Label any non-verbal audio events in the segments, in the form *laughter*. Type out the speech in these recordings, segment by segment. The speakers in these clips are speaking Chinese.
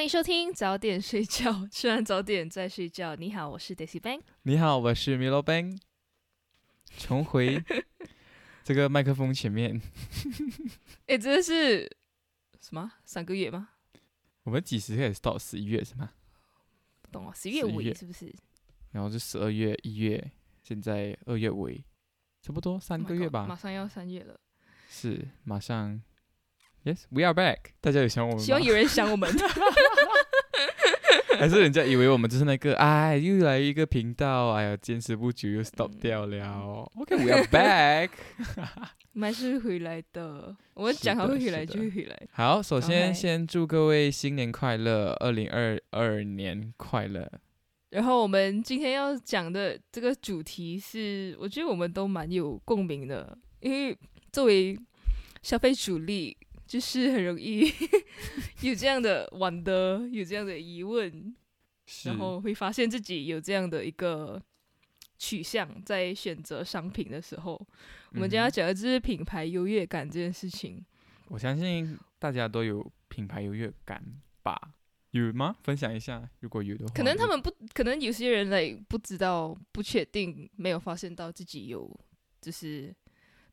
欢迎收听早点睡觉，*laughs* 吃完早点再睡觉。你好，我是 Daisy Bang。你好，我是 Milo Bang。重回 *laughs* 这个麦克风前面。*laughs* 哎，真的是什么？三个月吗？我们几时开始到十一月是吗？不懂啊，十月尾是不是？然后是十二月、一月，现在二月尾，差不多三个月吧。马上要三月了。是，马上。Yes, we are back。大家有想我们吗？希望有人想我们。*laughs* 还是人家以为我们就是那个哎，又来一个频道，哎呀，坚持不久又 stop 掉了。OK, we are back。*laughs* 我们还是会回来的。我们讲好会回来就会回来。好，首先先祝各位新年快乐，二零二二年快乐。然后我们今天要讲的这个主题是，我觉得我们都蛮有共鸣的，因为作为消费主力。就是很容易 *laughs* 有这样的玩的，有这样的疑问，然后会发现自己有这样的一个取向，在选择商品的时候，我们今天要讲的就是品牌优越感这件事情。我相信大家都有品牌优越感吧？有吗？分享一下，如果有的话。可能他们不可能有些人来不知道、不确定、没有发现到自己有，就是。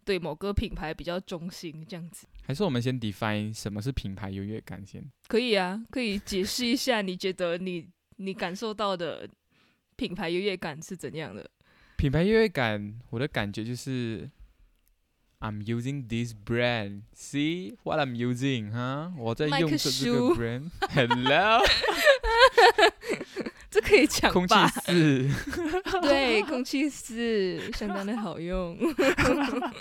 对某个品牌比较忠心，这样子。还是我们先 define 什么是品牌优越感先？可以啊，可以解释一下，你觉得你你感受到的品牌优越感是怎样的？品牌优越感，我的感觉就是，I'm using this brand. See what I'm using? 哈，我在用这个 brand. Hello. *laughs* 这可以讲空气四，*laughs* 对，空气四相当的好用。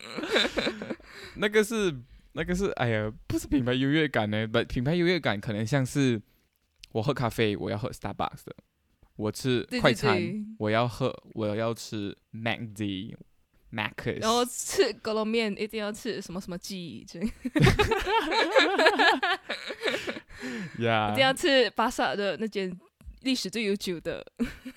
*laughs* 那个是那个是，哎呀，不是品牌优越感呢。不，品牌优越感可能像是我喝咖啡，我要喝 Starbucks 的；我吃快餐，我要喝，我要吃 MacD。Mac，。然后吃狗肉面一定要吃什么什么鸡，*laughs* 这呀，一定要吃巴萨的那间。历史最悠久的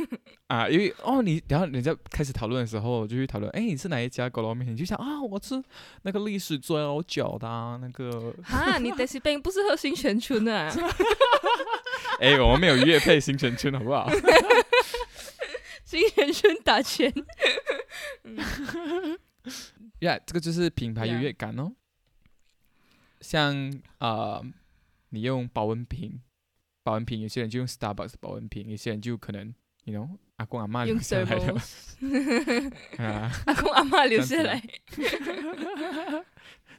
*laughs* 啊，因为哦，你然后人家开始讨论的时候，就去讨论，哎，你是哪一家狗肉面？你就想啊，我吃那个历史最悠久的那个。哈，你 Daisy b 不是喝新泉村啊？*laughs* 哎，我们没有乐配新泉村，好不好？*laughs* 新泉村打钱。呀，这个就是品牌优越感哦。像啊，你用保温瓶。保温瓶，有些人就用 Starbucks 保温瓶，有些人就可能，you know，阿公阿妈留下来的，*laughs* 啊，*laughs* 阿公阿妈留下来，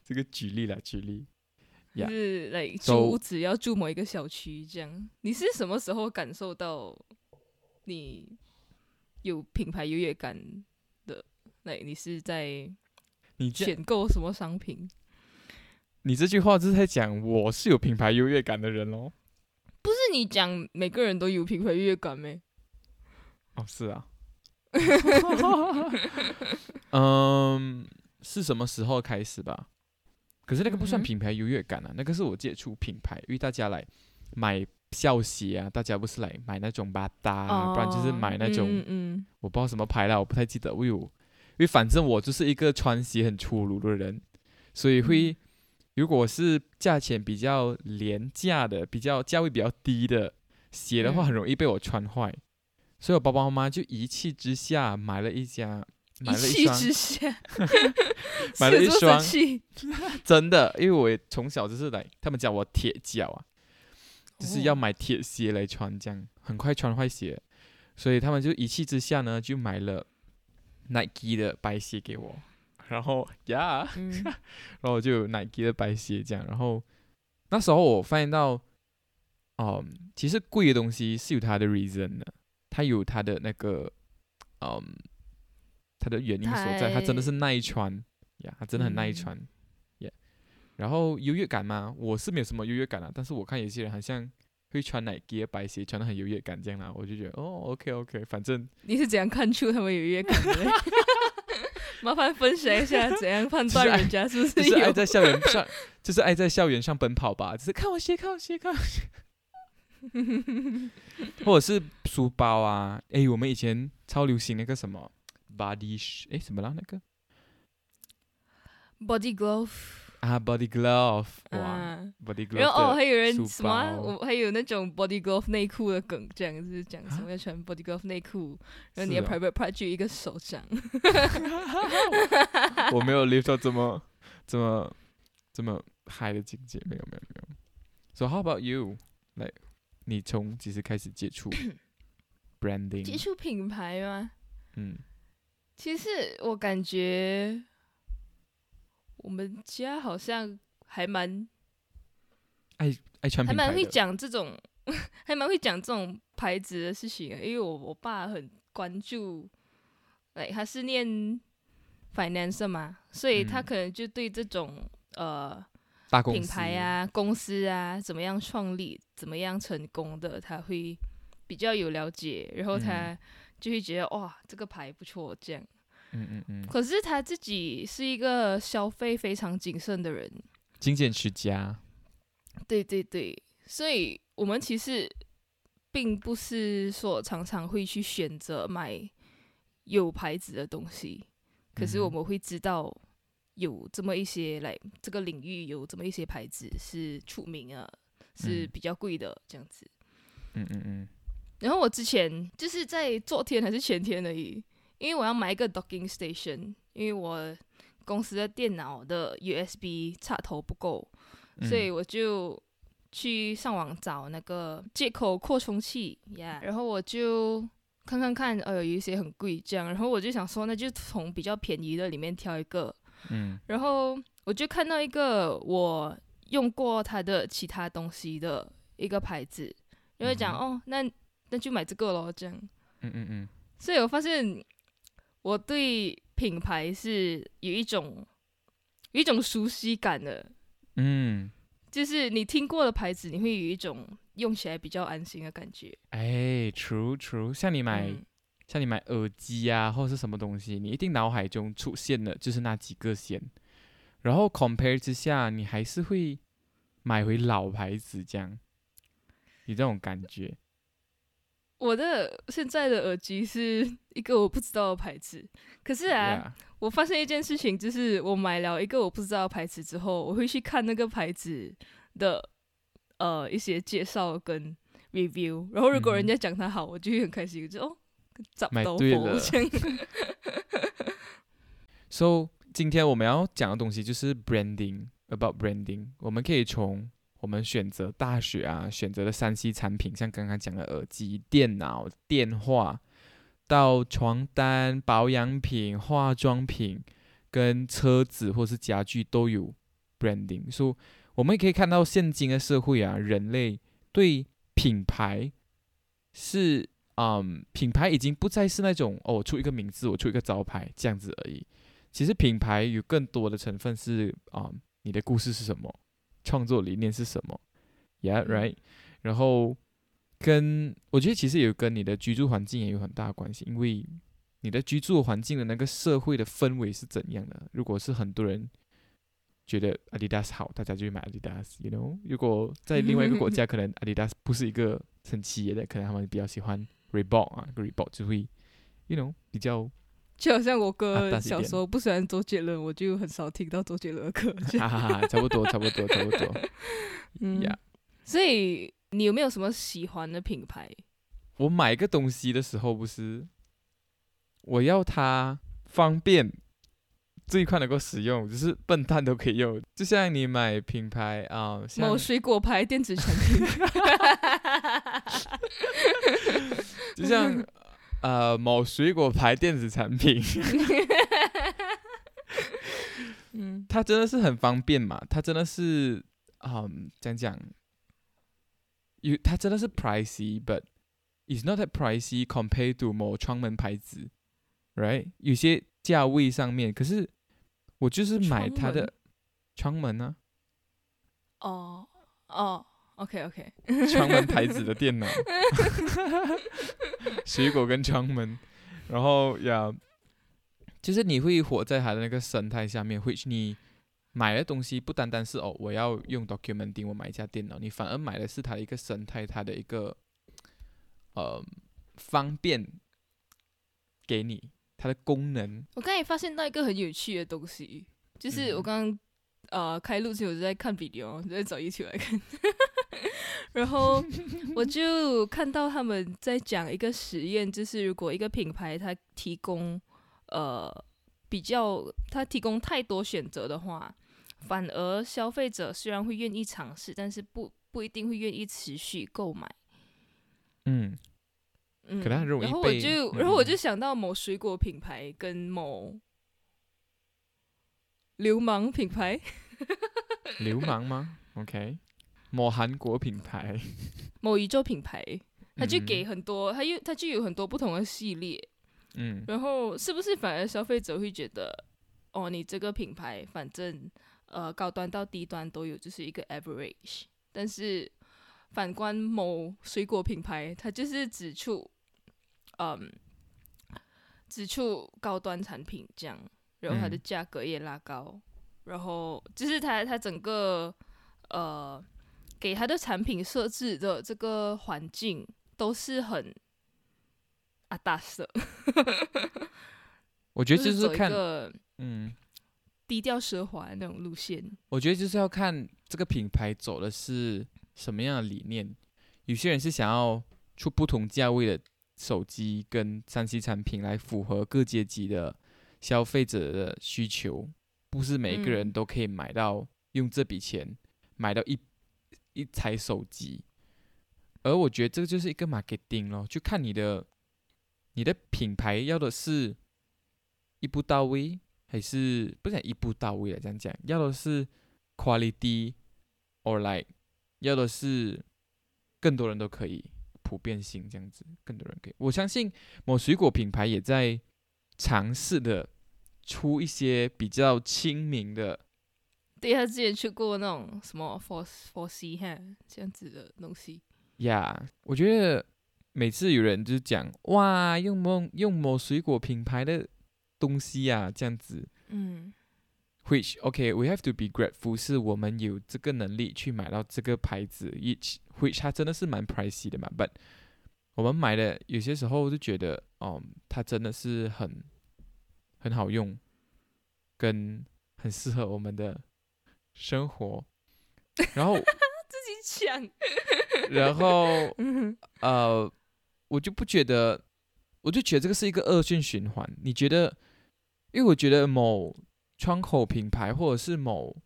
这 *laughs* 个举例了，举例，就是来租只要住某一个小区这样。你是什么时候感受到你有品牌优越感的？来，你是在你选购什么商品？你这句话就是在讲我是有品牌优越感的人哦。不是你讲每个人都有品牌优越感没？哦，是啊。*laughs* 嗯，是什么时候开始吧？可是那个不算品牌优越感啊，那个是我接触品牌，因为大家来买校鞋啊，大家不是来买那种巴达，不然就是买那种，嗯，我不知道什么牌了，我不太记得。我有，因为反正我就是一个穿鞋很粗鲁的人，所以会。如果是价钱比较廉价的、比较价位比较低的鞋的话，很容易被我穿坏，所以我爸爸妈妈就一气之下买了一家，买了一双，*laughs* 买了一双，真的，因为我从小就是来，他们叫我铁脚啊，就是要买铁鞋来穿，这样很快穿坏鞋，所以他们就一气之下呢，就买了 Nike 的白鞋给我。然后呀 *laughs* *laughs* 然后我就有 Nike 的白鞋这样。然后那时候我发现到，哦，其实贵的东西是有它的 reason 的，它它有它的那个，嗯，它的原因所在，它真的是耐穿呀，它真的很耐穿，耶。然后优越感嘛，我是没有什么优越感啊，但是我看有些人好像会穿 Nike 白鞋，穿的很优越感这样啦，我就觉得哦，OK OK，反正你是怎样看出他们优越感的？*laughs* 麻烦分享一下怎样判断人家是不是爱在校园上，就是爱在校园上奔跑吧，只是看我鞋，看我鞋，看我鞋。*laughs* 或者是书包啊，哎，我们以前超流行那个什么 body，哎，什么啦那个？Body glove 啊，body glove，哇，body glove。然后哦，还有人什么？我还有那种 body glove 内裤的梗，这样子讲什么要穿 body glove 内裤，然后你的 private part 就一个手掌。*laughs* 我没有 live 到这么这么这么 high 的境界，没有没有没有。So how about you？来。你从几时开始接触 *coughs* branding？接触品牌吗？嗯，其实我感觉我们家好像还蛮爱爱穿，还蛮会讲这种，*laughs* 还蛮会讲这种牌子的事情。因为我我爸很关注，哎，他是念 finance 嘛，所以他可能就对这种呃。品牌啊，公司啊，怎么样创立，怎么样成功的，他会比较有了解，然后他就会觉得哇，这个牌不错，这样。嗯嗯嗯。可是他自己是一个消费非常谨慎的人，精简持家。对对对，所以我们其实并不是说常常会去选择买有牌子的东西，可是我们会知道。有这么一些来这个领域有这么一些牌子是出名啊，是比较贵的这样子。嗯嗯嗯。然后我之前就是在昨天还是前天而已，因为我要买一个 docking station，因为我公司的电脑的 USB 插头不够，所以我就去上网找那个接口扩充器呀。然后我就看看看，呃，有一些很贵这样，然后我就想说，那就从比较便宜的里面挑一个。嗯，然后我就看到一个我用过它的其他东西的一个牌子，因为讲哦，那那就买这个咯，这样。嗯嗯嗯。所以我发现我对品牌是有一种有一种熟悉感的。嗯。就是你听过的牌子，你会有一种用起来比较安心的感觉。哎，true true，像你买。像你买耳机啊，或者是什么东西，你一定脑海中出现的就是那几个先，然后 compare 之下，你还是会买回老牌子这样，有这种感觉。我的现在的耳机是一个我不知道的牌子，可是啊，我发现一件事情，就是我买了一个我不知道的牌子之后，我会去看那个牌子的呃一些介绍跟 review，然后如果人家讲它好，我就会很开心，就哦。找买对了。*laughs* So，今天我们要讲的东西就是 branding，about branding。我们可以从我们选择大学啊，选择的三 C 产品，像刚刚讲的耳机、电脑、电话，到床单、保养品、化妆品，跟车子或是家具都有 branding。所以，我们也可以看到现今的社会啊，人类对品牌是。嗯，品牌已经不再是那种哦，出一个名字，我出一个招牌这样子而已。其实品牌有更多的成分是啊，你的故事是什么，创作理念是什么，Yeah right。然后跟我觉得其实也跟你的居住环境也有很大的关系，因为你的居住环境的那个社会的氛围是怎样的。如果是很多人觉得 Adidas 好，大家就会买 Adidas，you know。如果在另外一个国家，可能 Adidas 不是一个很企业的，可能他们比较喜欢。Reebok 啊，Reebok 就会，you know，比较，就好像我哥小时候不喜欢周杰伦，我就很少听到周杰伦的歌。哈哈哈，差不多，差不多，差不多。*laughs* 嗯，所以你有没有什么喜欢的品牌？我买个东西的时候，不是我要它方便，最快能够使用，就是笨蛋都可以用。就像你买品牌啊，某水果牌电子产品。*laughs* 就像呃某水果牌电子产品，*laughs* 嗯，*laughs* 它真的是很方便嘛？它真的是嗯，讲讲，有它真的是 pricey，but it's not that pricey compared to 某窗门牌子，right？有些价位上面，可是我就是买它的窗门啊，哦哦，OK OK，*laughs* 窗门牌子的电脑，*laughs* 水果跟窗门，然后呀，就是你会活在它的那个生态下面，which 你买的东西不单单是哦，我要用 documenting，我买一架电脑，你反而买的是它的一个生态，它的一个呃方便给你它的功能，我刚才发现到一个很有趣的东西，就是我嗯刚刚、呃开录之前我就在看 video，就在找 YouTube 来看，*laughs* 然后我就看到他们在讲一个实验，就是如果一个品牌它提供呃比较，它提供太多选择的话，反而消费者虽然会愿意尝试，但是不不一定会愿意持续购买。嗯。嗯，可能很容易然后我被就，然后我就嗯想到某水果品牌跟某流氓品牌，*laughs* 流氓吗？OK，某韩国品牌，某宇宙品牌，它就嗯给很多，它又它就有很多不同的系列，嗯。然后是不是反而消费者会觉得，哦，你这个品牌反正呃高端到低端都有，就是一个 average，但是反观某水果品牌，它就是指出，嗯，指出高端产品这样，然后它的嗯。价格也拉高，然后就是它它整个呃给他的产品设置的这个环境都是很啊大色，*laughs* 我觉得就是看，个嗯，低调奢华那种路线。我觉得就是要看这个品牌走的是什么样的理念。有些人是想要出不同价位的手机跟三 C 产品来符合各阶级的消费者的需求，不是每一个人嗯都可以买到用这笔钱买到一一台手机。而我觉得这个就是一个 marketing 咯，就看你的你的品牌要的是一步到位，还是不想一步到位了？这样讲，要的是 quality，or like 要的是更多人都可以普遍性这样子，更多人可以。我相信某水果品牌也在尝试的出一些比较亲民的，对他之前去过那种什么 Four C 哈这样子的东西，呀我觉得每次有人就是讲哇，用某用某水果品牌的东西啊，这样子。嗯。Which OK we have to be grateful，是我们有这个能力去买到这个牌子，each which 它真的是蛮 pricey 的嘛，but 我们买的有些时候就觉得，哦，它真的是很很好用，跟很适合我们的生活，*laughs* 然后自己抢，*laughs* 然后 *laughs* 嗯呃，我就不觉得，我就觉得这个是一个恶性循环。你觉得？因为我觉得某窗口品牌或者是某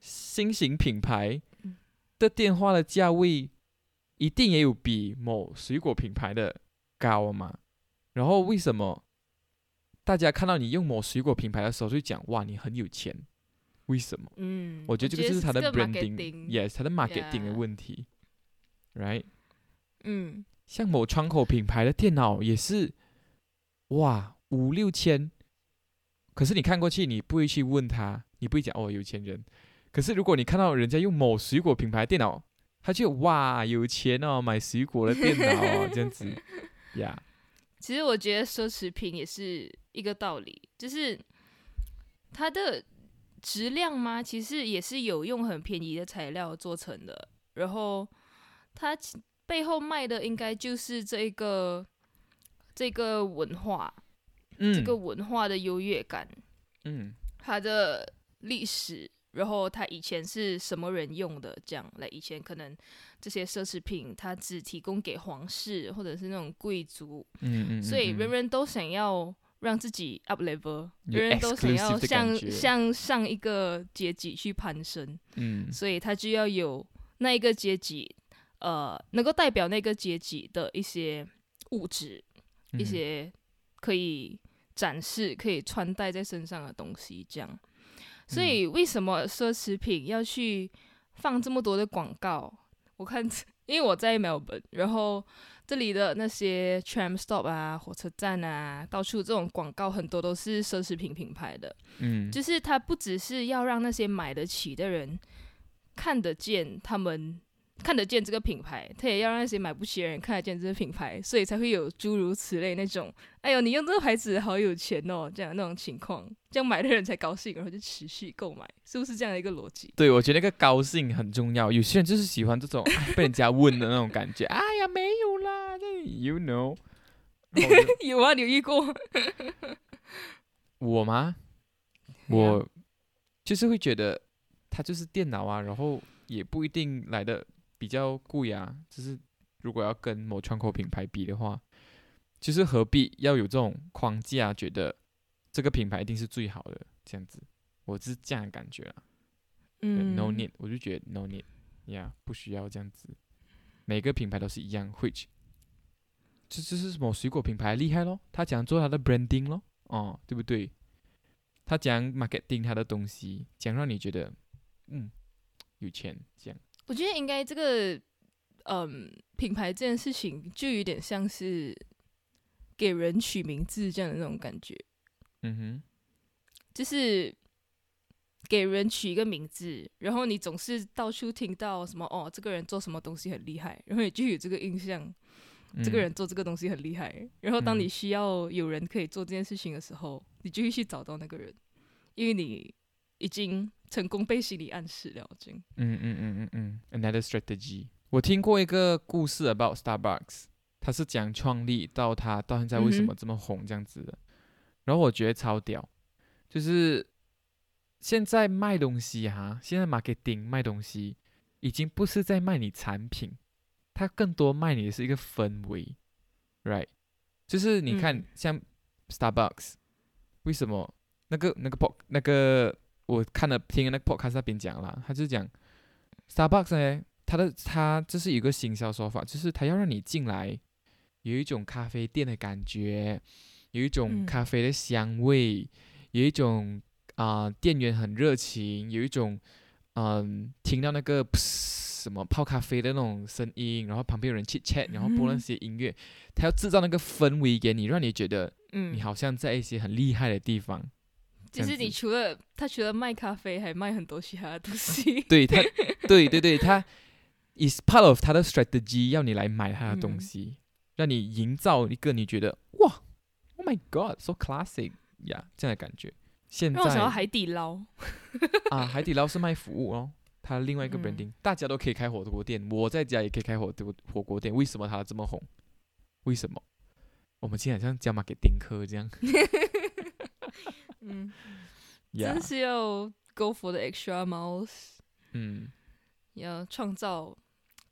新型品牌嗯的电话的价位，一定也有比某水果品牌的高嘛。然后为什么大家看到你用某水果品牌的时候，就讲哇你很有钱？为什么？嗯，我觉得这个就是它的这个 branding，yes，它的 marketing 的 Yeah 问题，right？嗯像某窗口品牌的电脑也是，哇五六千，可是你看过去，你不会去问他，你不会讲哦有钱人。可是如果你看到人家用某水果品牌电脑，他就哇有钱哦，买水果的电脑哦，这样子呀 *laughs* 其实我觉得奢侈品也是一个道理，就是它的质量吗，其实也是有用很便宜的材料做成的，然后它背后卖的应该就是这个这个文化，嗯，这个文化的优越感，嗯。它的历史，然后它以前是什么人用的，这样。来以前可能这些奢侈品它只提供给皇室或者是那种贵族，嗯嗯，所以嗯。人人都想要让自己 up level，有人人都想要向向上一个阶级去攀升，嗯。所以他就要有那一个阶级，呃，能够代表那个阶级的一些物质，一嗯些可以展示、可以穿戴在身上的东西，这样。所以为什么奢侈品要去放这么多的广告？我看，*laughs* 因为我在 Melbourne，然后这里的那些 tram stop 啊、火车站啊，到处这种广告很多都是奢侈品品牌的，嗯，就是它不只是要让那些买得起的人看得见他们。看得见这个品牌，他也要让那些买不起的人看得见这个品牌，所以才会有诸如此类那种，哎呦，你用这个牌子好有钱哦，这样那种情况，这样买的人才高兴，然后就持续购买，是不是这样的一个逻辑？对，我觉得那个高兴很重要。有些人就是喜欢这种被人家问的那种感觉。哎呀，没有啦，这 you know，*laughs* 有啊，你遇过我吗？我就是会觉得它就是电脑啊，然后也不一定来的。比较贵啊，就是如果要跟某窗口品牌比的话，就是何必要有这种框架，觉得这个品牌一定是最好的这样子，我是这样的感觉啊。嗯，no need，我就觉得 no need，呀，不需要这样子，每个品牌都是一样，which，这这是什么水果品牌厉害咯？他讲做他的 branding 咯，哦，对不对？他讲 marketing 他的东西，讲让你觉得，嗯，有钱这样。我觉得应该这个，嗯，品牌这件事情就有点像是给人取名字这样的那种感觉。嗯哼，就是给人取一个名字，然后你总是到处听到什么哦，这个人做什么东西很厉害，然后你就有这个印象，这个人做这个东西很厉害。然后当你需要有人可以做这件事情的时候，你就会去找到那个人，因为你已经。成功被心理暗示了，已经。嗯嗯嗯嗯嗯，another strategy。我听过一个故事 about Starbucks，它是讲创立到它到现在为什么这么红这样子的。然后我觉得超屌，就是现在卖东西哈，现在 marketing 卖东西已经不是在卖你产品，它更多卖你的是一个氛围，right？就是你看像 Starbucks，为什么那个那个 pop 那个。我看了听那个 podcast 那边讲了，他就讲 Starbucks 呢，他的他这是一个行销手法，就是他要让你进来有一种咖啡店的感觉，有一种咖啡的香味，有一种啊店员很热情，有一种嗯听到那个什么泡咖啡的那种声音，然后旁边有人 chat chat，然后播那些音乐，他要制造那个氛围给你，让你觉得嗯。你好像在一些很厉害的地方。其实你除了他除了卖咖啡，还卖很多其他的东西。*laughs* 对他，*laughs* 对对对，他 is part of 他的 strategy，要你来买他的东西，让你营造一个你觉得哇，Oh my God，so classic 呀这样的感觉。现在海底捞 *laughs* 啊，海底捞是卖服务哦，他另外一个 branding，大家都可以开火锅店，我在家也可以开火锅火锅店，为什么他这么红？为什么？我们今天好像加马给丁克这样。嗯，真是要 go for the extra miles。嗯，要创造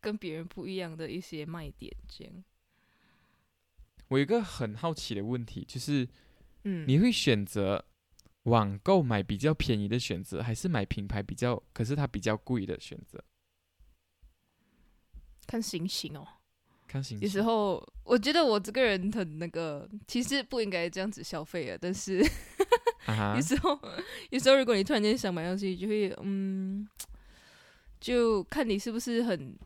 跟别人不一样的一些卖点，这样。我有一个很好奇的问题，就是，嗯，你会选择网购买比较便宜的选择，还是买品牌比较可是它比较贵的选择？看心情哦。看心情有时候我觉得我这个人很那个，其实不应该这样子消费啊。但是有时候，有时候如果你突然间想买东西，就会嗯，就看你是不是很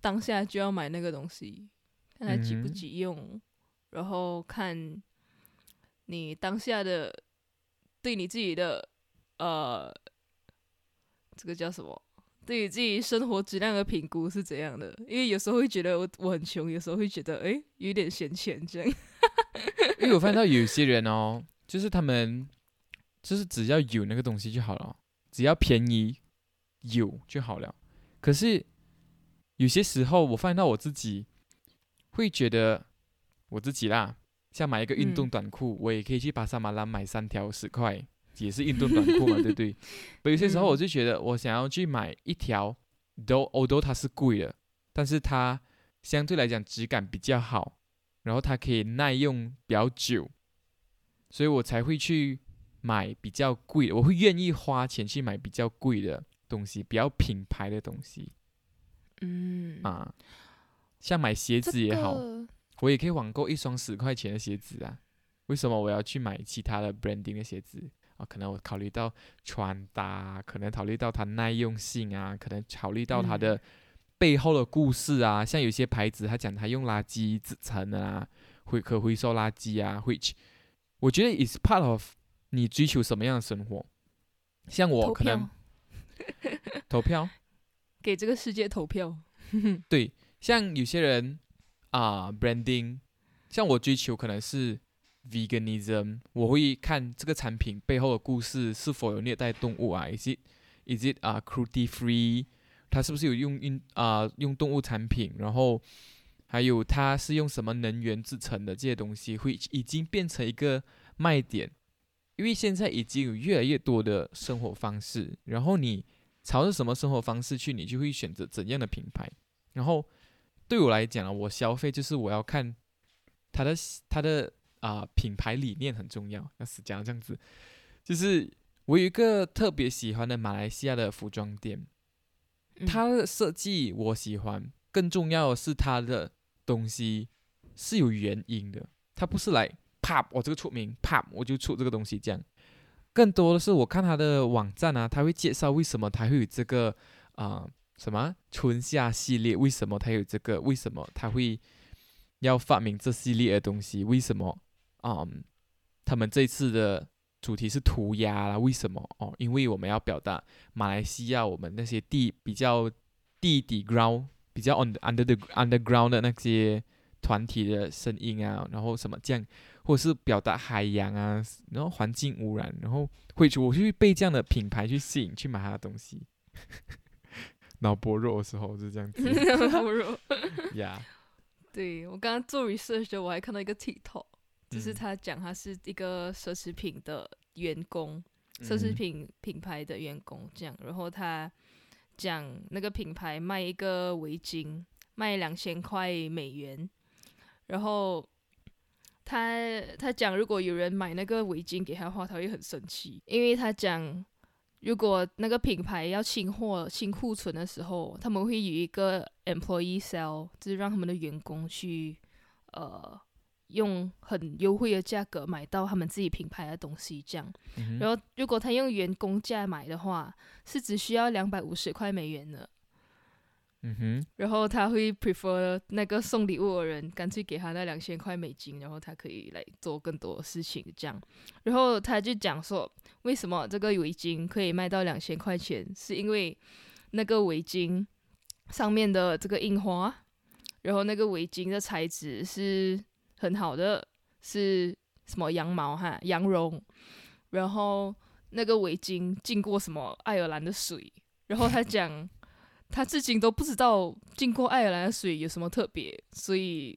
当下就要买那个东西，看它急不急用，然后看你当下的对你自己的呃，这个叫什么？对于自己生活质量的评估是怎样的？因为有时候会觉得我我很穷，有时候会觉得哎有点闲钱这样。*laughs* 因为我发现到有些人哦，就是他们就是只要有那个东西就好了，只要便宜有就好了。可是有些时候我发现到我自己会觉得我自己啦，像买一个运动短裤，我也可以去巴沙马拉买三条十块。也是运动短裤嘛，对不对？*laughs* 有些时候我就觉得，我想要去买一条，do although 它是贵的，但是它相对来讲质感比较好，然后它可以耐用比较久，所以我才会去买比较贵，我会愿意花钱去买比较贵的东西，比较品牌的东西。嗯啊，像买鞋子也好，我也可以网购一双十块钱的鞋子啊。为什么我要去买其他的 branding 的鞋子？啊，可能我考虑到穿搭，可能考虑到它耐用性啊，可能考虑到它的背后的故事啊，像有些牌子，他讲他用垃圾制成的啊，会可回收垃圾啊，which 我觉得 is part of 你追求什么样的生活。像我可能 *laughs* 投票，给这个世界投票。*laughs* 对，像有些人啊、branding，像我追求可能是 veganism，我会看这个产品背后的故事是否有虐待动物啊，is it is it 啊、cruelty free，它是不是有用用啊、用动物产品，然后还有它是用什么能源制成的这些东西，会已经变成一个卖点，因为现在已经有越来越多的生活方式，然后你朝着什么生活方式去，你就会选择怎样的品牌。然后对我来讲啊，我消费就是我要看它的它的啊、品牌理念很重要，要是讲这样子，就是我有一个特别喜欢的马来西亚的服装店，它的设计我喜欢，更重要的是它的东西是有原因的，它不是来啪我这个出名啪我就出这个东西这样，更多的是我看它的网站啊，它会介绍为什么它会有这个啊、什么春夏系列，为什么它有这个，为什么它会要发明这系列的东西，为什么啊、他们这次的主题是涂鸦啦，为什么哦？因为我们要表达马来西亚我们那些地比较地底 ground 比较 on under the underground 的那些团体的声音啊，然后什么这样，或者是表达海洋啊，然后环境污染，然后会我就会被这样的品牌去吸引去买他的东西。*laughs* 脑薄弱的时候是这样子脑薄弱。*laughs* 呀，对我刚刚做 research 的，我还看到一个 TikTok，就是嗯他讲他是一个奢侈品的员工，奢侈品品牌的员工这样，然后他讲那个品牌卖一个围巾卖两千块美元，然后他他讲如果有人买那个围巾给他的话，他会很生气，因为他讲如果那个品牌要清货清库存的时候，他们会有一个 employee sale，就是让他们的员工去呃。用很优惠的价格买到他们自己品牌的东西，这样。嗯然后如果他用员工价买的话，是只需要两百五十块美元的。嗯哼，然后他会 prefer 那个送礼物的人干脆给他那两千块美金，然后他可以来做更多事情这样。然后他就讲说，为什么这个围巾可以卖到两千块钱，是因为那个围巾上面的这个印花，然后那个围巾的材质是很好的，是什么羊毛哈，羊绒，然后那个围巾浸过什么爱尔兰的水，然后他讲。他至今都不知道浸过爱尔兰的水有什么特别，所以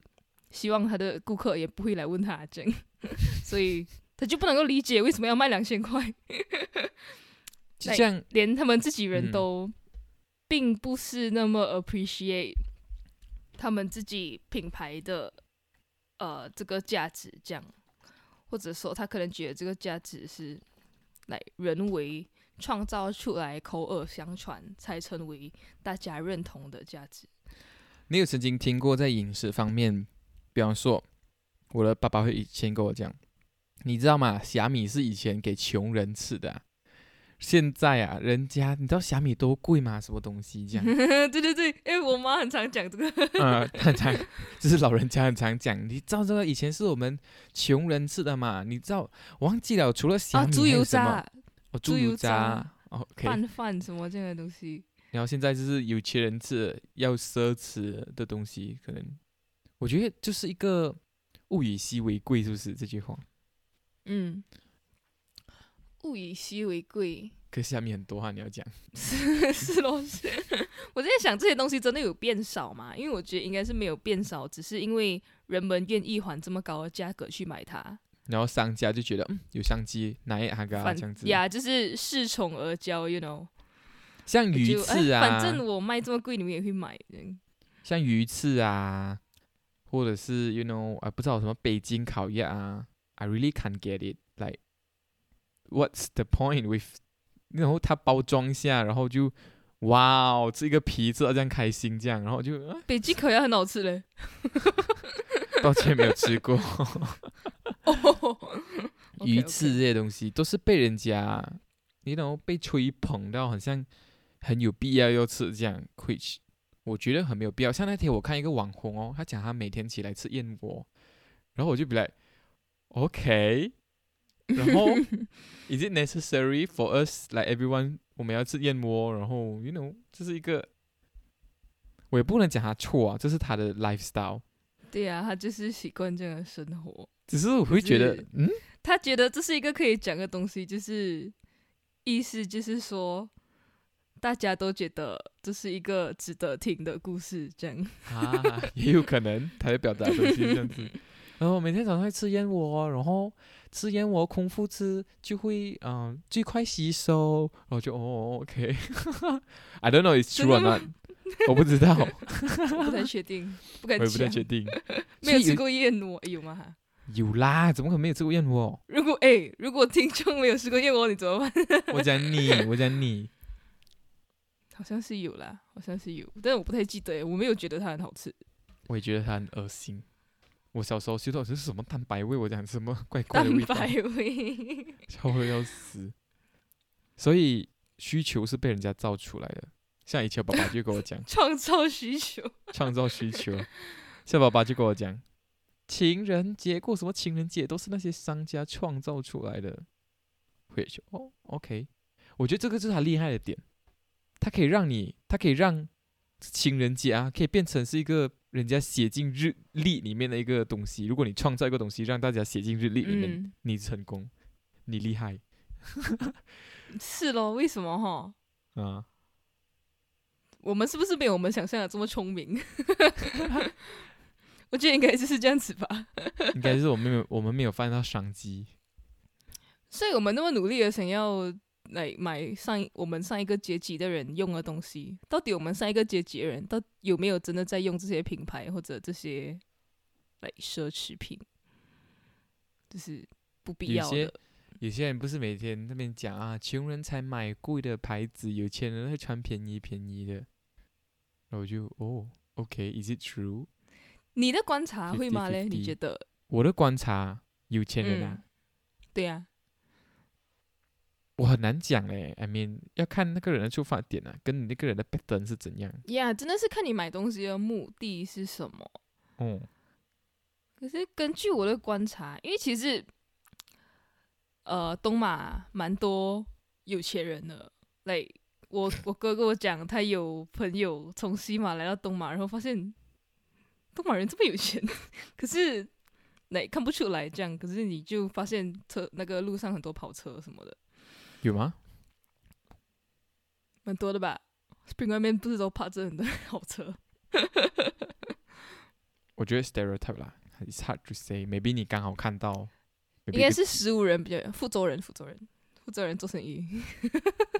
希望他的顾客也不会来问他这样，*laughs* 所以他就不能够理解为什么要卖两千块，*laughs* 就这样，连他们自己人嗯。都并不是那么 appreciate 他们自己品牌的呃这个价值，这样，或者说他可能觉得这个价值是来人为创造出来、口耳相传才成为大家认同的价值。你有曾经听过在饮食方面，比方说，我的爸爸会以前跟我讲，你知道吗？虾米是以前给穷人吃的、现在啊，人家你知道虾米多贵吗？什么东西这样？*laughs* 对对对，因为我妈很常讲这个。呃，很常就是老人家很常讲，你知道这个以前是我们穷人吃的嘛？你知道我忘记了，除了虾啊，米猪油？渣、哦，猪油渣渣。哦拌饭什么这样的东西。然后现在就是有钱人吃要奢侈的东西，可能我觉得就是一个物以稀为贵，是不是这句话？嗯，物以稀为贵，可是下面很多话你要讲，*laughs* 是是咯是。*laughs* 我在想这些东西真的有变少吗？因为我觉得应该是没有变少，只是因为人们愿意还这么高的价格去买它。然后商家就觉得嗯有商机，哪一行啊反这样子。呀，就是恃宠而骄，you know。像鱼就翅啊，哎，反正我卖这么贵，你们也会买。像鱼翅啊，或者是 you know 啊不知道什么北京烤鸭啊，I really can't get it. What's the point with？然后它包装一下，然后就哇哦，这个皮吃到这样开心这样，然后就、啊、北极烤鸭很好吃嘞。*laughs* 抱歉没有吃过。*laughs* 哦，鱼翅这些东西都是被人家，你 know 被吹捧到好像很有必要要吃这样，which 我觉得很没有必要。像那天我看一个网红哦，他讲他每天起来吃燕窝，然后我就比来，OK，然后 *laughs* Is it necessary for us like everyone 我们要吃燕窝？然后 you know 这是一个，我也不能讲他错啊，这是他的 lifestyle。对啊、他就是习惯这样的生活。只是我会觉得，嗯，他觉得这是一个可以讲的东西，就是意思就是说，大家都觉得这是一个值得听的故事，这样。啊，也有可能他在表达的东西这样子。*laughs* 然后每天早上会吃燕窝，然后吃燕窝空腹吃就会嗯、最快吸收，然后就哦 OK，I *laughs* don't know it's true or not，我不知道，*laughs* 我不太确定，不敢我也不太。确定。*laughs* 没有吃过燕窝，有吗？有啦，怎么可能没有吃过燕窝？如果哎、如果听众没有吃过燕窝，你怎么办？我讲你，我讲你，好像是有啦，好像是有，但是我不太记得耶，我没有觉得它很好吃。我也觉得它很恶心。我小时候嗅到这是什么蛋白味，我讲什么怪怪的蛋味道，白 *laughs* 味，臭的要死。所以需求是被人家造出来的。像以前爸爸就跟我讲，*laughs* 创造需求。创造需求。像爸爸就跟我讲，情人节过什么情人节都是那些商家创造出来的。会说哦，OK，我觉得这个就是他厉害的点，他可以让你，他可以让情人节啊，可以变成是一个人家写进日历里面的一个东西。如果你创造一个东西让大家写进日历里面，嗯，你成功，你厉害是咯，为什么哈？啊！我们是不是没有我们想象的这么聪明？*laughs* 我觉得应该就是这样子吧。应该是我们没有，我们没有发现到商机。所以我们那么努力的想要来买上我们上一个阶级的人用的东西，到底我们上一个阶级的人，到有没有真的在用这些品牌或者这些来奢侈品？就是不必要有些的。有些人不是每天那边讲啊，穷人才买贵的牌子，有钱人会穿便宜便宜的。然后我就哦，OK，is、it true？你的观察会吗嘞？你觉得？我的观察，有钱人啊，嗯，对呀、我很难讲嘞。I mean，要看那个人的出发点啊，跟你那个人的 pattern 是怎样。呀真的是看你买东西的目的是什么。嗯，可是根据我的观察，因为其实，呃，东马蛮多有钱人的。like 我 *laughs* 我哥跟我讲，他有朋友从西马来到东马，然后发现东马人这么有钱，*laughs* 可是那看不出来这样。可是你就发现车那个路上很多跑车什么的，有吗？蛮多的吧？Spring 外面不是都趴着很多 *laughs* 好车？*laughs* 我觉得 stereotype 啦，it's hard to say。maybe 你刚好看到，应该是十五人比较福州人，福州人，福州人做生意。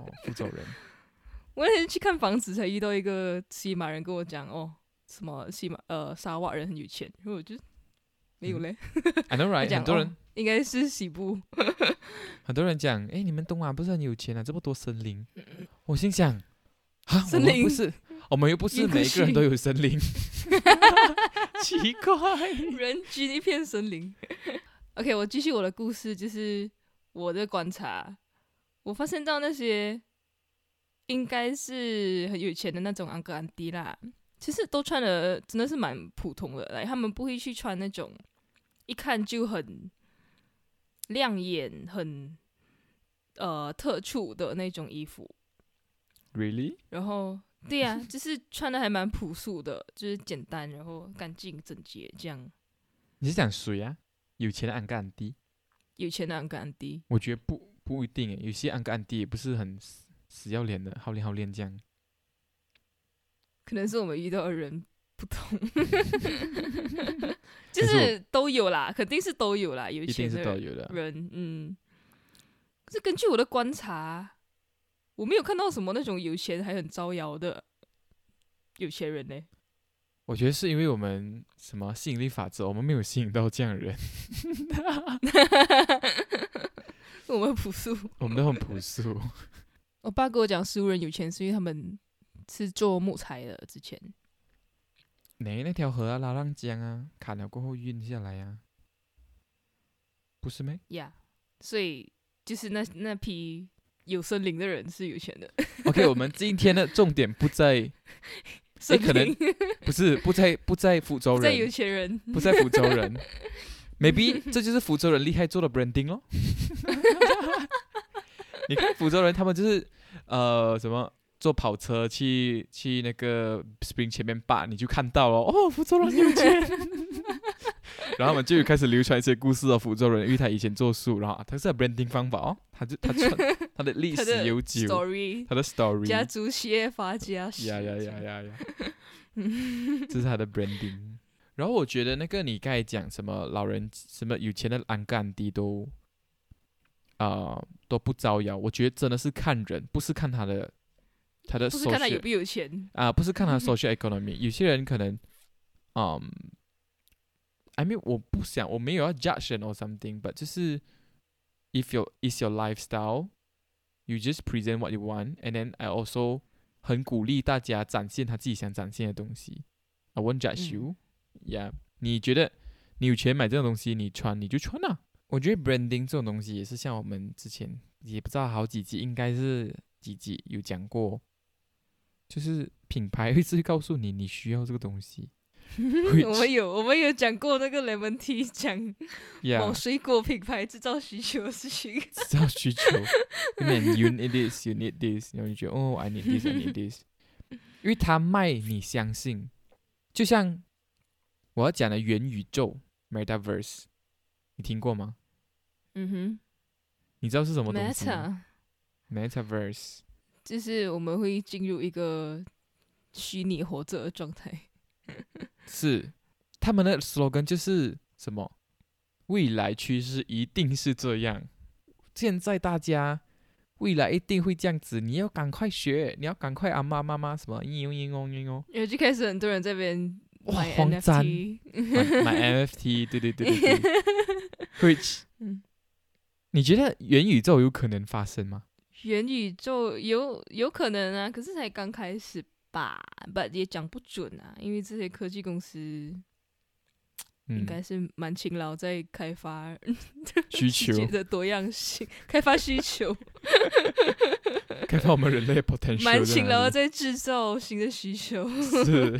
哦，福州人。*laughs* 我那天去看房子，才遇到一个西马人跟我讲，哦，什么西马呃沙瓦人很有钱，然后我就没有嘞，I know right，很多人哦应该是西部，*laughs* 很多人讲，哎，你们东马不是很有钱啊，这么多森林。我心想，啊，我森林们不是，我们又不是每一个人都有森林，*laughs* 奇怪。人均一片森林。OK，我继续我的故事，就是我的观察，我发现到那些应该是很有钱的那种安哥安迪啦，其实都穿的真的是蛮普通的，来，他们不会去穿那种一看就很亮眼、很呃特处的那种衣服。Really？然后，对呀、*laughs* 就是穿的还蛮朴素的，就是简单，然后干净整洁这样。你是讲谁啊？有钱的安哥安迪？有钱的安哥安迪，我觉得不不一定诶，有些安哥安迪也不是很死死要脸的，好脸好脸这样。可能是我们遇到的人不同，*laughs* 就是都有啦，肯定是都有啦，有钱的都有的。人，嗯。可是根据我的观察，我没有看到什么那种有钱还很招摇的有钱人呢。我觉得是因为我们什么吸引力法则，我们没有吸引到这样的人，*laughs* 我们朴素。我们都很朴素。*laughs* 我爸跟我讲，十五人有钱是因为他们是做木材的，之前哪那条河啊，拉浪江啊，砍了过后运下来啊，不是咩呀所以就是那那批有森林的人是有钱的。？OK，我们今天的重点不在 *laughs* 生可能不是不在不在福州人在有人，钱人，不在福州人，*laughs* maybe 这就是福州人厉害做的 branding 咯。*laughs* 你看福州人，他们就是呃什么坐跑车去去那个 Spring 前面吧，你就看到了哦，福州人有钱。*laughs* 然后我们就开始流传一些故事哦，福州人，因为他以前做树，然后啊他是有 branding 方法哦，他就他传 *laughs* 他的历史悠久，他的 story，家族企业发家史，呀呀呀呀呀！*laughs* 这是他的 branding。然后我觉得那个你刚才讲什么老人什么有钱的安干低都，啊都不招摇。我觉得真的是看人，不是看他的他的不是看他有没有钱，啊，不是看他的 social economy。有些人可能，嗯，I mean 我不想我没有要 judge or something，but 就是 if your is your lifestyle。You just present what you want, and then I also 很鼓励大家展现他自己想展现的东西。I won't judge 嗯 you, yeah。你觉得你有钱买这种东西，你穿你就穿啊。我觉得 branding 这种东西也是像我们之前也不知道好几集，应该是几集有讲过，就是品牌会是告诉你你需要这个东西。*laughs* *laughs* 我们有我们有讲过那个 lemon tea 讲某水果品牌制造需求的事情，制造需求。*laughs* Man, you need this, you need this，然后你觉得哦，I need this, I need this，因为他卖你相信，就像我要讲的元宇宙 （metaverse），你听过吗？嗯哼你知道是什么东西吗，meta？metaverse 就是我们会进入一个虚拟活着的状态，*laughs* 是他们的 slogan 就是什么？未来趋势一定是这样。现在大家未来一定会这样子，你要赶快学，你要赶快啊妈妈妈什么应用应用应用。因为就开始很多人这边哇买慌张买买 NFT，对对对对对，*laughs* Which，嗯你觉得元宇宙有可能发生吗？元宇宙有有可能啊，可是才刚开始吧，不也讲不准啊，因为这些科技公司应嗯，该是蛮勤劳在开发需 *laughs* 求的多样性，开发需求，*laughs* 开发我们人类的 potential，蛮勤劳的在在制造新的需求，是，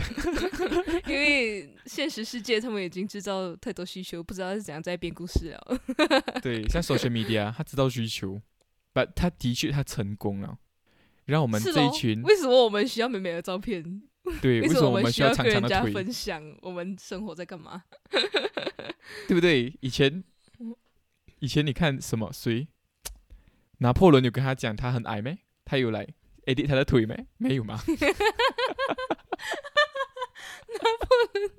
因为现实世界他们已经制造太多需求，不知道是怎样在编故事了。*laughs* 对，像 social media，他知道需求他的确他成功了，让我们这一群为什么我们需要美美的照片？*laughs* 对，为什什么我我需要们需要长跟人家分享我们生活在干嘛？*laughs* 对不对？以前以前你看什么谁？拿破仑有跟他讲他很矮没？他有来 edit 他的腿没？没有吗？*laughs* 拿破仑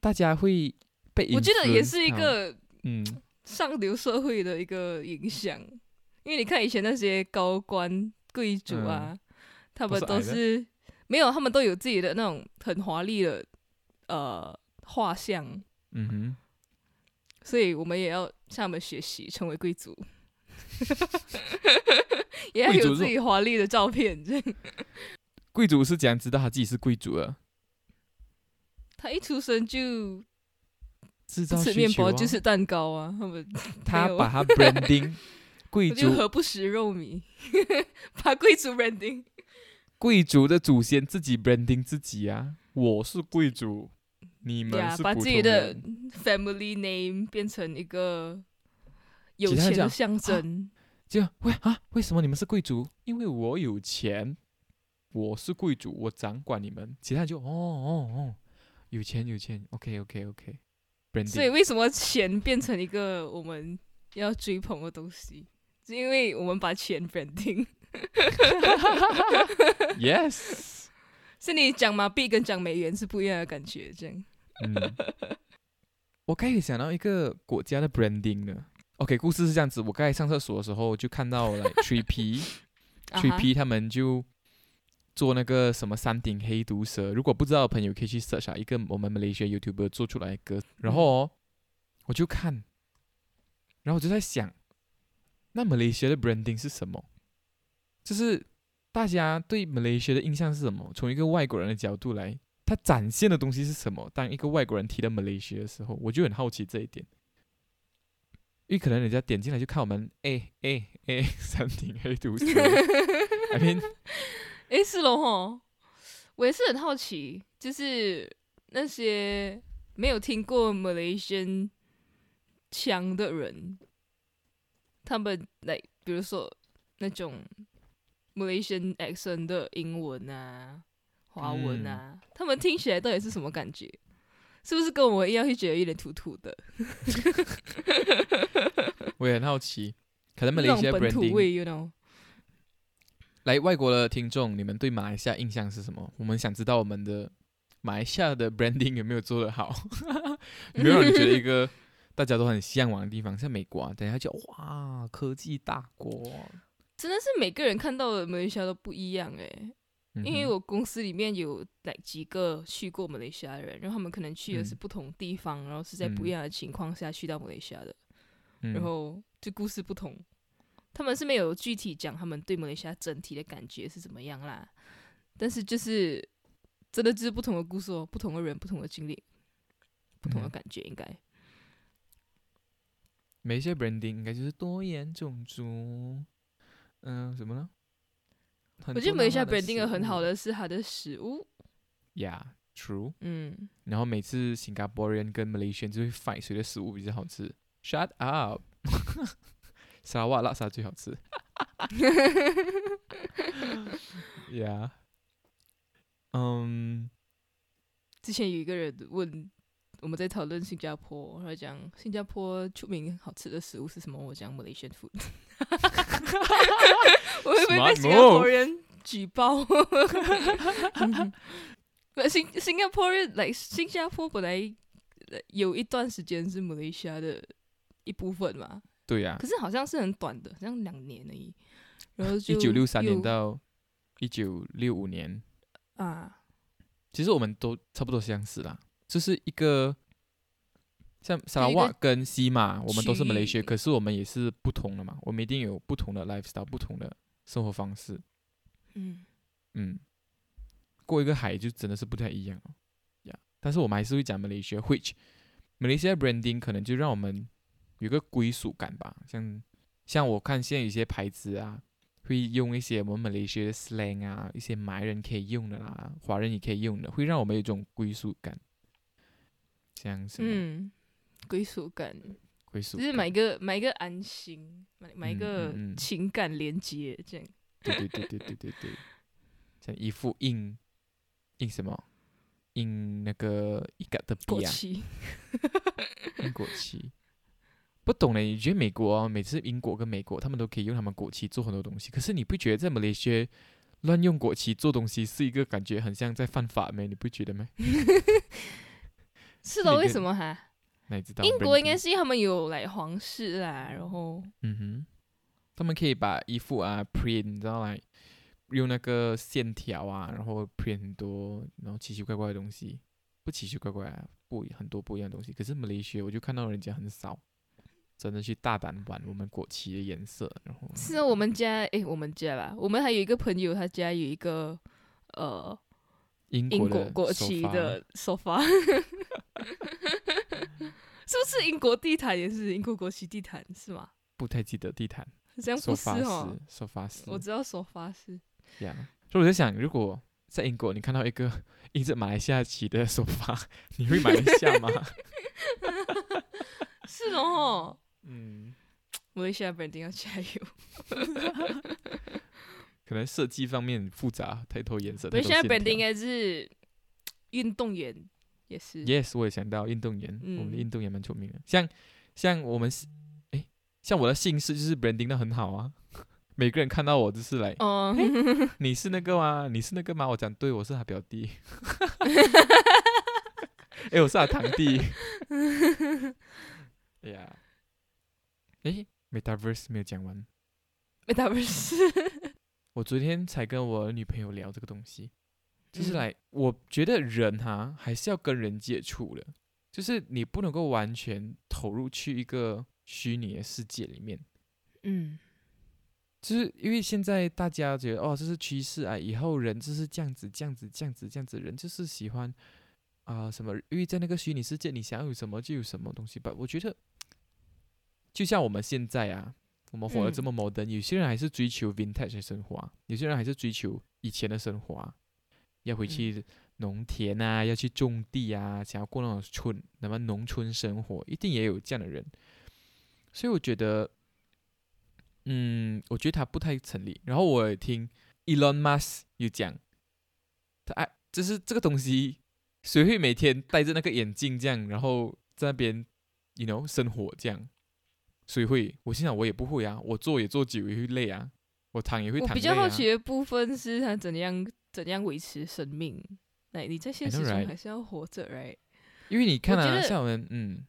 大家会被我觉得也是一个嗯，上流社会的一个影响，因为你看以前那些高官贵族啊，他们嗯都是没有，他们都有自己的那种很华丽的呃画像，嗯哼，所以我们也要向他们学习，成为贵族，*laughs* 也要有自己华丽的照片。这样。贵族是怎样知道他自己是贵族的？他一出生就吃面包就是蛋糕啊，他们 *laughs* 他把他 branding *laughs* 贵族何不食肉糜，*laughs* 把贵族 branding。贵族的祖先自己 branding 自己啊，我是贵族，你们呀，把自己的。family name 变成一个有钱的象征。就喂啊，为什么你们是贵族？因为我有钱，我是贵族，我掌管你们。其他人就哦哦哦，有钱有钱，OK OK OK。所以为什么钱变成一个我们要追捧的东西？是因为我们把钱 branding。*laughs* yes，*laughs* 是你讲麻币跟讲美元是不一样的感觉，这样。嗯，我刚才想到一个国家的 branding 呢。OK，故事是这样子，我刚才上厕所的时候就看到了 *laughs* Three P。啊 Three 哈 P 他们就做那个什么山顶黑毒蛇，如果不知道的朋友可以去 search 啊，一个我们马来西亚 YouTuber 做出来的歌，然后、哦我就看，然后我就在想，那马来西亚的 branding 是什么？就是大家对马来西亚的印象是什么？从一个外国人的角度来，他展现的东西是什么？当一个外国人提到马来西亚的时候，我就很好奇这一点。因为可能人家点进来就看我们，哎哎哎，山顶黑毒蛇，I mean，诶，是咯吼，我也是很好奇，就是那些没有听过 Malaysian 腔的人，他们来，比如说那种 Malaysian accent 的英文啊、华文啊，他们听起来到底是什么感觉？是不是跟我一样会觉得有点土土的？*laughs* 我也很好奇，可能马那种来西亚本土味，you know？来外国的听众，你们对马来西亚印象是什么？我们想知道我们的马来西亚的 branding 有没有做得好，有 *laughs* 没有让你觉得一个大家都很向往的地方？像美国啊，等一下就哇，科技大国。真的是每个人看到的马来西亚都不一样诶、嗯因为我公司里面有来几个去过马来西亚的人，然后他们可能去的是嗯不同地方，然后是在不一样的情况下去到马来西亚的，嗯然后就故事不同。他们是没有具体讲他们对马来西亚整体的感觉是怎么样啦，但是就是真的就是不同的故事哦，不同的人，不同的经历，不同的嗯感觉，应该。马来西亚 branding 应该就是多元种族，嗯、什么呢？我我觉得马来西亚 branding 的很好的是它的食物，，Yeah，true。嗯，然后每次 Singaporean 跟 Malaysian 就会 fight 谁的食物比较好吃。Shut up！*laughs* 沙瓦拉沙最好吃。yeah。嗯，之前有一个人问我们在讨论新加坡，他讲新加坡出名好吃的食物是什么？我讲 Malaysian food，*laughs* 我会不会被新加坡人举报？*laughs* 不新新加坡人来新加坡本来呃有一段时间是马来西亚的一部分嘛，对呀、可是好像是很短的，好像两年而已。然后就一九六三年到一九六五年，啊，其实我们都差不多相似啦，就是一个像沙拉瓦跟西马，我们都是区域 Malaysia，可是我们也是不同的嘛，我们一定有不同的 lifestyle，不同的生活方式。嗯，嗯，过一个海就真的是不太一样哦。呀、但是我们还是会讲 Malaysia，which Malaysia branding 可能就让我们有个归属感吧。像像我看现在有些牌子啊，会用一些我们 Malaysia 的 slang 啊，一些马来人可以用的啦，华人也可以用的，会让我们有一种归属感。像什么嗯，归属感。归属感？就是买一个买一个安心，买买一嗯个情感连接，这样。对对对对对对对，像一副印印什么？印那个一个的笔啊，*laughs* 过期，英国旗。不懂嘞，你觉得美国啊，每次英国跟美国，他们都可以用他们国旗做很多东西，可是你不觉得在马来西亚乱用国旗做东西是一个感觉很像在犯法吗？你不觉得吗？是的，*laughs* 为什么哈？那你知道英国应该是因为他们有来皇室啦，然后嗯哼，他们可以把衣服啊 print，你知道来用那个线条啊，然后 print 很多，然后奇奇怪怪的东西，不奇奇怪怪啊，不很多不一样的东西。可是马来西亚我就看到人家很少，真的去大胆玩我们国旗的颜色，然后是啊，我们家诶，我们家吧，我们还有一个朋友，他家有一个呃英英国国旗发的沙发，*laughs* 是不是英国地毯也是英国国旗地毯是吗？不太记得地毯，这样不是哦是，首发是我知道沙发是。呀。所以我在想，如果在英国你看到一个 *laughs* 印着马来西亚旗的首发，*laughs* 你会买一下吗？是哦，嗯。马来西亚 branding 要加油。*laughs* 可能设计方面复杂，太多颜色。马来西亚太多线 branding 应该是运动员，也是。Yes，我也想到运动员，我们的嗯运动员蛮出名的。像像我们是，诶，像我的姓氏就是 branding 的很好啊。*laughs* 每个人看到我就是来，哦，你是那个吗？你是那个吗？我讲对，我是他表弟。*laughs* 诶，我是他堂弟。哎呀，诶 m e t a v e r s e 没有讲完。Metaverse。*laughs* 我昨天才跟我女朋友聊这个东西，就是嗯来，我觉得人哈还是要跟人接触的，就是你不能够完全投入去一个虚拟的世界里面，嗯就是因为现在大家觉得哦这是趋势啊，以后人就是这样子这样子这样子这样子，人就是喜欢啊、什么，因为在那个虚拟世界你想要有什么就有什么东西吧。我觉得就像我们现在啊，我们活得这嗯么 modern，、有些人还是追求 vintage 的生活、啊，有些人还是追求以前的生活啊，要回去农田啊，要去种地啊，想要过那种村，那么农村生活，一定也有这样的人。所以我觉得，嗯，我觉得他不太成立。然后我也听 Elon Musk 有讲，他哎，就是这个东西，谁会每天戴着那个眼镜这样，然后在那边，you know，生活这样？谁会？我心想我也不会啊，我坐也坐久也会累啊，我躺也会躺啊。我比较好奇的部分是他怎样怎样维持生命？那你在现实中还是要活着，right？因为你看啊，像我们，嗯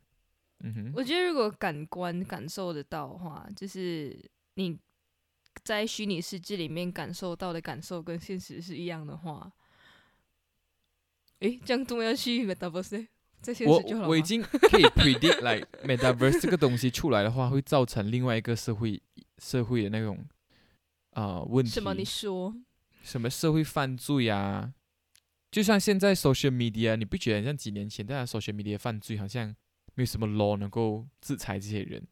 哼。我觉得如果感官感受得到的话，就是你在虚拟世界里面感受到的感受跟现实是一样的话，诶，这样重要去 metaverse 在现实就好我已经可以 predict like metaverse 这个东西出来的话，会造成另外一个社会社会的那种啊问题。什么？你说什么社会犯罪啊？就像现在 social media，你不觉得像几年前大家 social media 犯罪好像？没有什么 law 能够制裁这些人，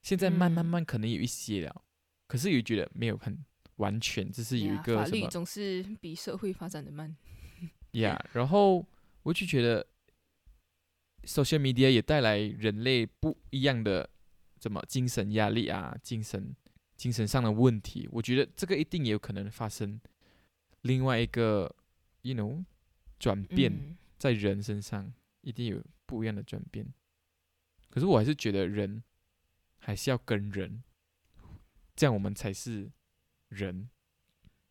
现在慢慢慢可能有一些了，可是又觉得没有很完全，只是有一个法律总是比社会发展的慢。Yeah，然后我就觉得，social media 也带来人类不一样的怎么精神压力啊，精神精神上的问题。我觉得这个一定也有可能发生另外一个，you know，转变在人身上，一定有不一样的转变。可是我还是觉得人还是要跟人，这样我们才是人，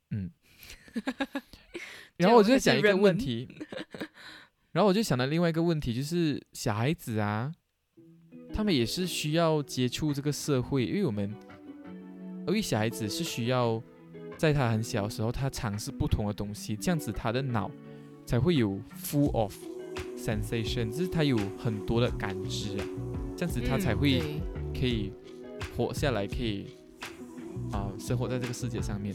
嗯。*laughs* 然后我就在想一个问题，*laughs* 然后我就想到另外一个问题，就是小孩子啊，他们也是需要接触这个社会，因为我们，因为小孩子是需要在他很小的时候，他尝试不同的东西，这样子他的脑才会有 full of sensation，就是他有很多的感知啊。这样子他才会可以活下来，可以啊生活在这个世界上面。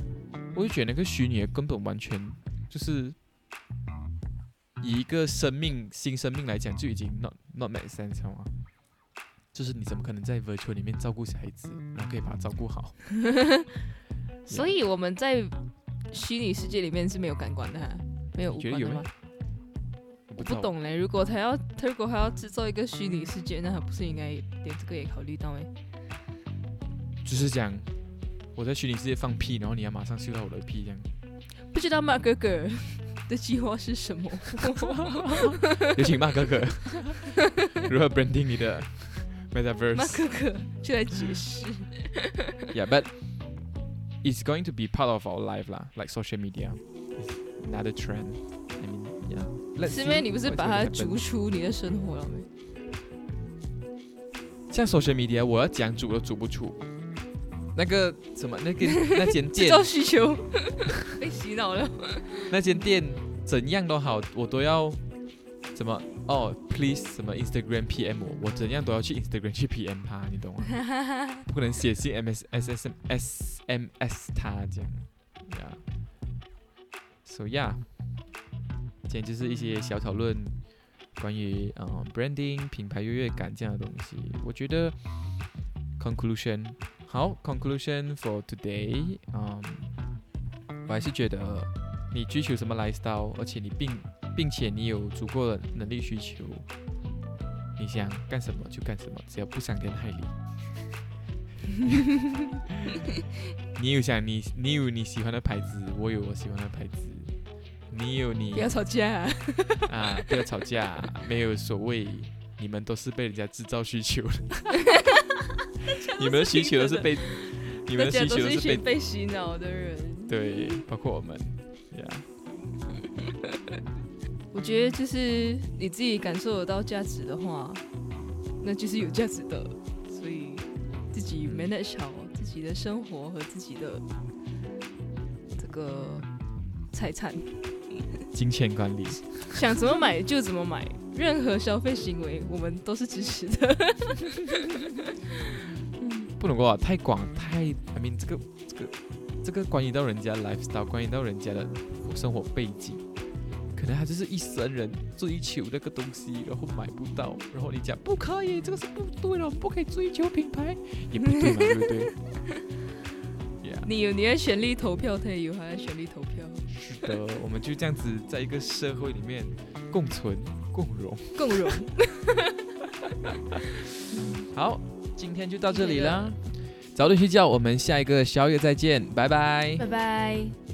我就觉得那个虚拟根本完全就是以一个生命新生命来讲，就已经 not not make sense 了。就是你怎么可能在 virtual 里面照顾小孩子，然后可以把他照顾好？*laughs* 所以我们在虚拟世界里面是没有感官的，没有五官的吗？我不懂嘞，如果他要，他如果还要制造一个虚拟世界，那他不是应该连这个也考虑到哎？就是讲我在虚拟世界放屁，然后你要马上嗅到我的屁，这样。不知道吗哥哥的计划是什么？有请马哥哥如何 branding 你的 metaverse？马哥哥就来解释。Yeah, but it's going to be part of our life 啦，like social media, another trend. I mean, yeah. 是因为你不是把它逐出你的生活了没？像 social media，我要讲煮都煮不出。那个什么，那个 *laughs* 那间店，制造需求 *laughs* 被洗脑了。那间店怎样都好，我都要怎么哦？Please 什么 Instagram PM 我，我怎样都要去 Instagram 去 PM 他，你懂吗？*laughs* 不能写信 MS S S M S 他这样，Yeah，So yeah。今天就是一些小讨论，关于嗯 branding 品牌优越感这样的东西。我觉得 conclusion 好 conclusion for today，嗯，我还是觉得你追求什么 lifestyle，而且你并并且你有足够的能力需求，你想干什么就干什么，只要不伤天害理。*laughs* 你有想你你有你喜欢的牌子，我有我喜欢的牌子。你有你不要吵架啊！不要吵架，没有所谓，你们都是被人家制造需求的，*laughs* 你们的需求都是被，你们的需求都是被被洗脑的人，对，包括我们，*laughs* 我觉得就是你自己感受得到价值的话，那就是有价值的，所以自己 manage 好自己的生活和自己的这个财产。*laughs* 金钱管理，想怎么买就怎么买，任何消费行为我们都是支持的。*laughs* 不能够啊太广，太，I mean 这个这个这个关于到人家 lifestyle，关于到人家的生活背景，可能他就是一生人追求那个东西，然后买不到，然后你讲不可以，这个是不对了，不可以追求品牌，也不对嘛，对不对 *laughs* 你有你的权利投票，他也有他的权利投票，是的，我们就这样子在一个社会里面共存共荣。共荣。*laughs* 好，今天就到这里啦，早点睡觉，我们下一个宵夜再见，拜拜拜。拜。